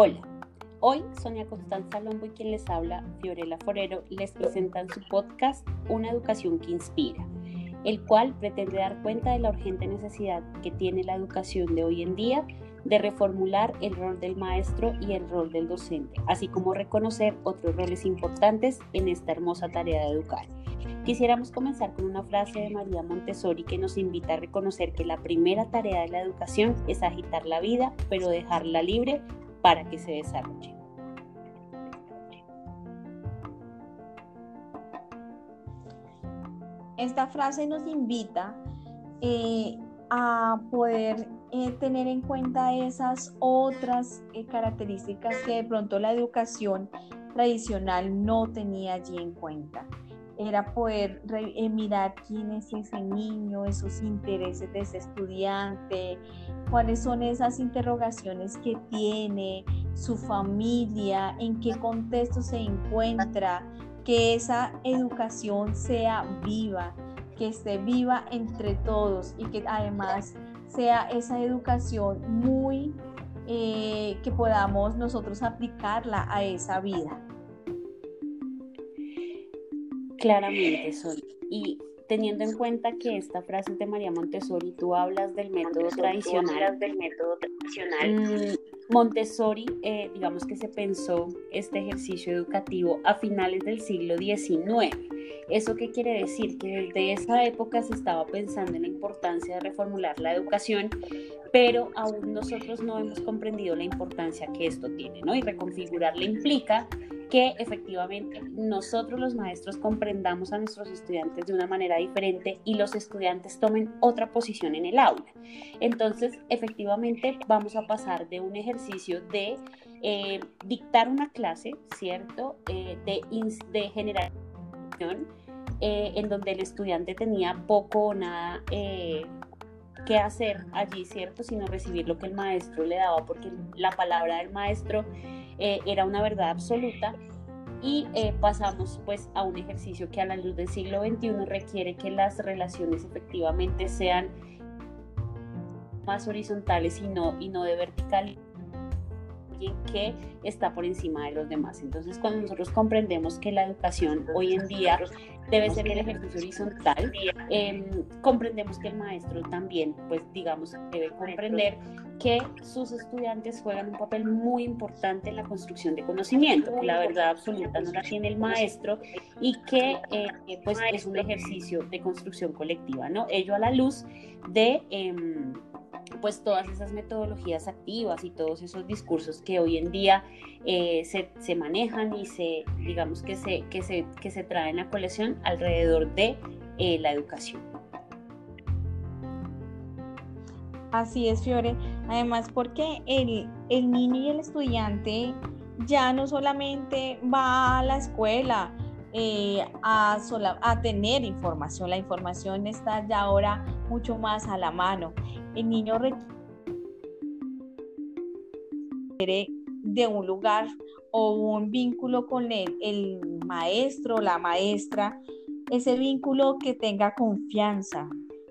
Hola, hoy Sonia Constanza Lombo y quien les habla, Fiorella Forero, les presentan su podcast Una educación que inspira, el cual pretende dar cuenta de la urgente necesidad que tiene la educación de hoy en día de reformular el rol del maestro y el rol del docente, así como reconocer otros roles importantes en esta hermosa tarea de educar. Quisiéramos comenzar con una frase de María Montessori que nos invita a reconocer que la primera tarea de la educación es agitar la vida, pero dejarla libre para que se desarrolle. Esta frase nos invita eh, a poder eh, tener en cuenta esas otras eh, características que de pronto la educación tradicional no tenía allí en cuenta era poder eh, mirar quién es ese niño, esos intereses de ese estudiante, cuáles son esas interrogaciones que tiene, su familia, en qué contexto se encuentra, que esa educación sea viva, que esté viva entre todos y que además sea esa educación muy eh, que podamos nosotros aplicarla a esa vida. Claramente, Sol. Y teniendo en cuenta que esta frase es de María Montessori, tú hablas del método tradicional. Del método tradicional. Mm, Montessori, eh, digamos que se pensó este ejercicio educativo a finales del siglo XIX. ¿Eso qué quiere decir? Que desde esa época se estaba pensando en la importancia de reformular la educación, pero aún nosotros no hemos comprendido la importancia que esto tiene, ¿no? Y reconfigurarla implica que efectivamente nosotros los maestros comprendamos a nuestros estudiantes de una manera diferente y los estudiantes tomen otra posición en el aula. Entonces, efectivamente, vamos a pasar de un ejercicio de eh, dictar una clase, ¿cierto? Eh, de, de eh, en donde el estudiante tenía poco o nada que hacer allí, ¿cierto? Sino recibir lo que el maestro le daba, porque la palabra del maestro eh, era una verdad absoluta. Y eh, pasamos pues a un ejercicio que a la luz del siglo XXI requiere que las relaciones efectivamente sean más horizontales y no, y no de vertical que está por encima de los demás. Entonces, cuando nosotros comprendemos que la educación hoy en día debe ser el ejercicio horizontal, em, comprendemos que el maestro también, pues digamos, debe comprender que sus estudiantes juegan un papel muy importante en la construcción de conocimiento, que la verdad absoluta no la tiene el maestro y que eh, pues es un ejercicio de construcción colectiva, ¿no? Ello a la luz de... Em, pues todas esas metodologías activas y todos esos discursos que hoy en día eh, se, manejan y se, digamos que se, que se, que se traen a colección alrededor de eh, la educación. Así es, Fiore. Además, porque el, el niño y el estudiante ya no solamente va a la escuela, eh, a, a, tener información. La información está ya ahora mucho más a la mano. El niño requiere de un lugar o un vínculo con el, el maestro o la maestra, ese vínculo que tenga confianza,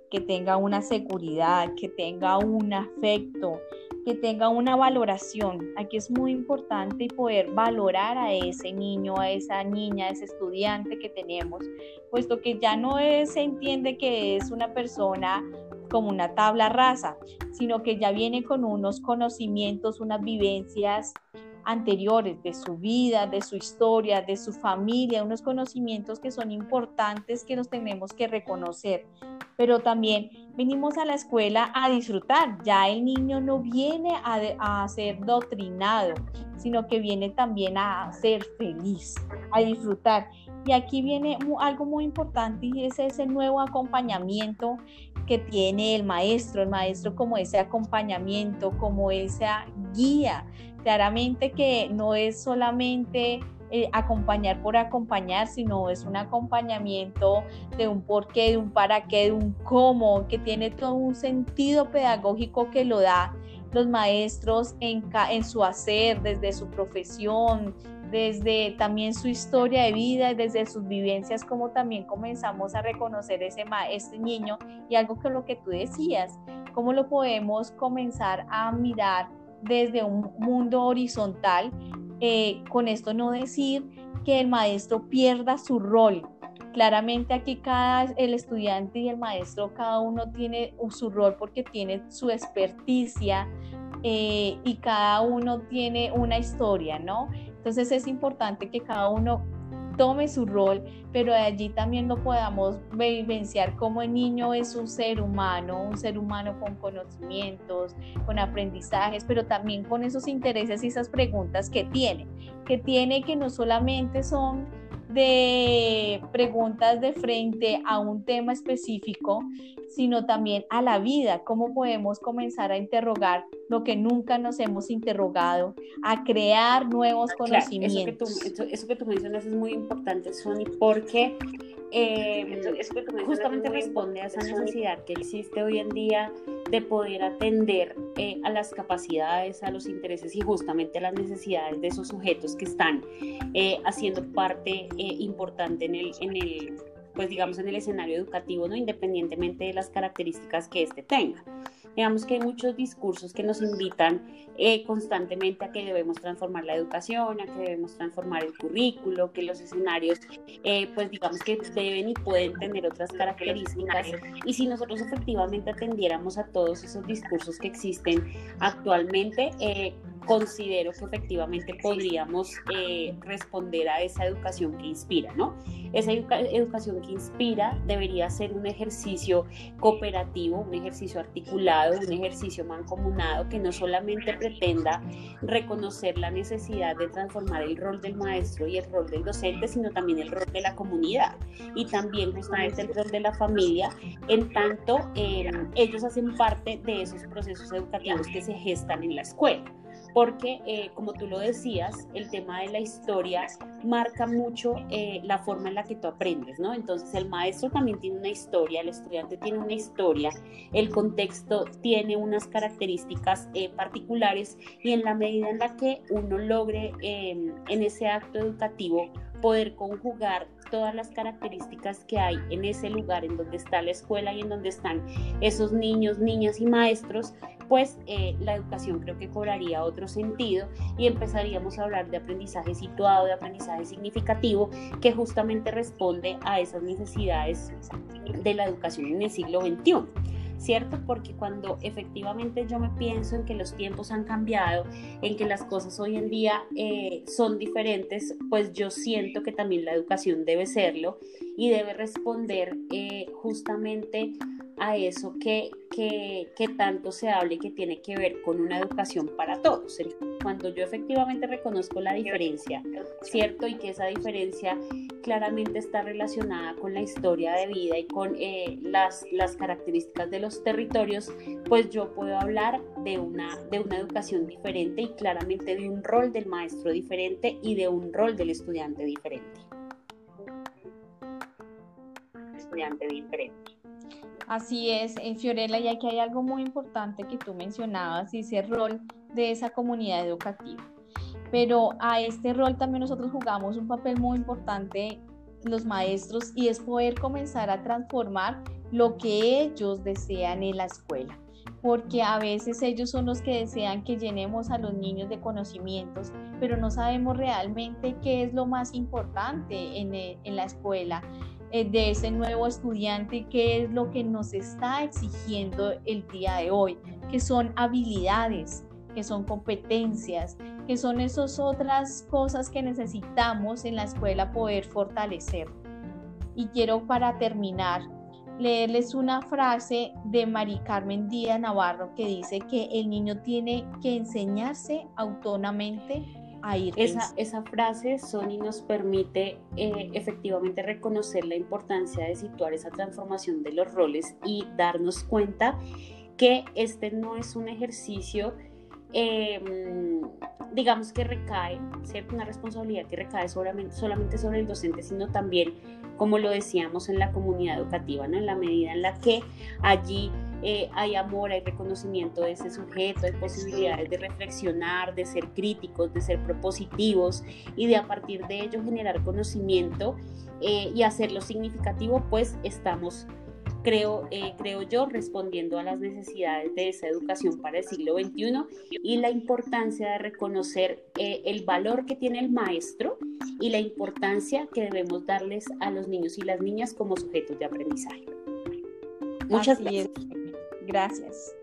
que tenga una seguridad, que tenga un afecto, que tenga una valoración. Aquí es muy importante poder valorar a ese niño, a esa niña, a ese estudiante que tenemos, puesto que ya no se entiende que es una persona como una tabla rasa, sino que ya viene con unos conocimientos, unas vivencias anteriores de su vida, de su historia, de su familia, unos conocimientos que son importantes que nos tenemos que reconocer. Pero también venimos a la escuela a disfrutar. Ya el niño no viene a, ser doctrinado, sino que viene también a ser feliz, a disfrutar. Y aquí viene algo muy importante y es ese nuevo acompañamiento que tiene el maestro, el maestro como ese acompañamiento, como esa guía. Claramente que no es solamente eh, acompañar por acompañar, sino es un acompañamiento de un porqué, de un para qué, de un cómo, que tiene todo un sentido pedagógico que lo da los maestros en, en su hacer, desde su profesión, desde también su historia de vida y desde sus vivencias, como también comenzamos a reconocer ese este niño y algo que lo que tú decías, cómo lo podemos comenzar a mirar desde un mundo horizontal. Eh, con esto no decir que el maestro pierda su rol. Claramente aquí cada el estudiante y el maestro, cada uno tiene su rol porque tiene su experticia eh, y cada uno tiene una historia, ¿no? Entonces es importante que cada uno tome su rol, pero de allí también lo podamos vivenciar como el niño es un ser humano, un ser humano con conocimientos, con aprendizajes, pero también con esos intereses y esas preguntas que tiene, que tiene que no solamente son de preguntas de frente a un tema específico, sino también a la vida, cómo podemos comenzar a interrogar lo que nunca nos hemos interrogado, a crear nuevos conocimientos. eso, que tú, eso, que tú, mencionas es muy importante, Sony, porque eh, justamente responde a esa necesidad que existe hoy en día de poder atender eh, a las capacidades, a los intereses y justamente a las necesidades de esos sujetos que están eh, haciendo parte importante en el, en el, pues digamos, en el escenario educativo, ¿no? independientemente de las características que éste tenga. Digamos que hay muchos discursos que nos invitan eh, constantemente a que debemos transformar la educación, a que debemos transformar el currículo, que los escenarios, eh, pues digamos que deben y pueden tener otras características. Y si nosotros efectivamente atendiéramos a todos esos discursos que existen actualmente, eh, considero que efectivamente podríamos eh, responder a esa educación que inspira, ¿no? Esa educación que inspira debería ser un ejercicio cooperativo, un ejercicio articulado, un ejercicio mancomunado que no solamente pretenda reconocer la necesidad de transformar el rol del maestro y el rol del docente, sino también el rol de la comunidad y también justamente el rol de la familia, en tanto eh, ellos hacen parte de esos procesos educativos que se gestan en la escuela porque eh, como tú lo decías, el tema de la historia marca mucho eh, la forma en la que tú aprendes, ¿no? Entonces el maestro también tiene una historia, el estudiante tiene una historia, el contexto tiene unas características eh, particulares y en la medida en la que uno logre en ese acto educativo poder conjugar todas las características que hay en ese lugar en donde está la escuela y en donde están esos niños, niñas y maestros, pues eh, la educación creo que cobraría otro sentido y empezaríamos a hablar de aprendizaje situado, de aprendizaje significativo, que justamente responde a esas necesidades de la educación en el siglo XXI. ¿Cierto? Porque cuando efectivamente yo me pienso en que los tiempos han cambiado, en que las cosas hoy en día eh, son diferentes, pues yo siento que también la educación debe serlo y debe responder eh, justamente a eso que, que, que, tanto se hable y que tiene que ver con una educación para todos. Cuando yo efectivamente reconozco la diferencia, ¿cierto? Y que esa diferencia claramente está relacionada con la historia de vida y con eh, las, las características de los territorios, pues yo puedo hablar de una, de una educación diferente y claramente de un rol del maestro diferente y de un rol del estudiante diferente. Estudiante diferente. Así es, en Fiorella, y aquí hay algo muy importante que tú mencionabas, y ese rol de esa comunidad educativa. Pero a este rol también nosotros jugamos un papel muy importante los maestros y es poder comenzar a transformar lo que ellos desean en la escuela porque a veces ellos son los que desean que llenemos a los niños de conocimientos, pero no sabemos realmente qué es lo más importante en, en la escuela. Eh, de ese nuevo estudiante, qué es lo que nos está exigiendo el día de hoy, que son habilidades, que son competencias, que son esas otras cosas que necesitamos en la escuela poder fortalecer. Y quiero para terminar leerles una frase de Mari Carmen Díaz Navarro que dice que el niño tiene que enseñarse autónomamente esa, esa, frase, Sony, nos permite eh, efectivamente reconocer la importancia de situar esa transformación de los roles y darnos cuenta que este no es un ejercicio, em, digamos que recae, ¿cierto? Una responsabilidad que recae solamente, solamente sobre el docente, sino también, como lo decíamos, en la comunidad educativa, ¿no? En la medida en la que allí eh, hay amor, hay reconocimiento de ese sujeto, hay posibilidades de reflexionar, de ser críticos, de ser propositivos y de a partir de ello generar conocimiento eh, y hacerlo significativo, pues estamos creo, eh, creo yo, respondiendo a las necesidades de esa educación para el siglo XXI y la importancia de reconocer eh, el valor que tiene el maestro y la importancia que debemos darles a los niños y las niñas como sujetos de aprendizaje. Muchas gracias. Gracias.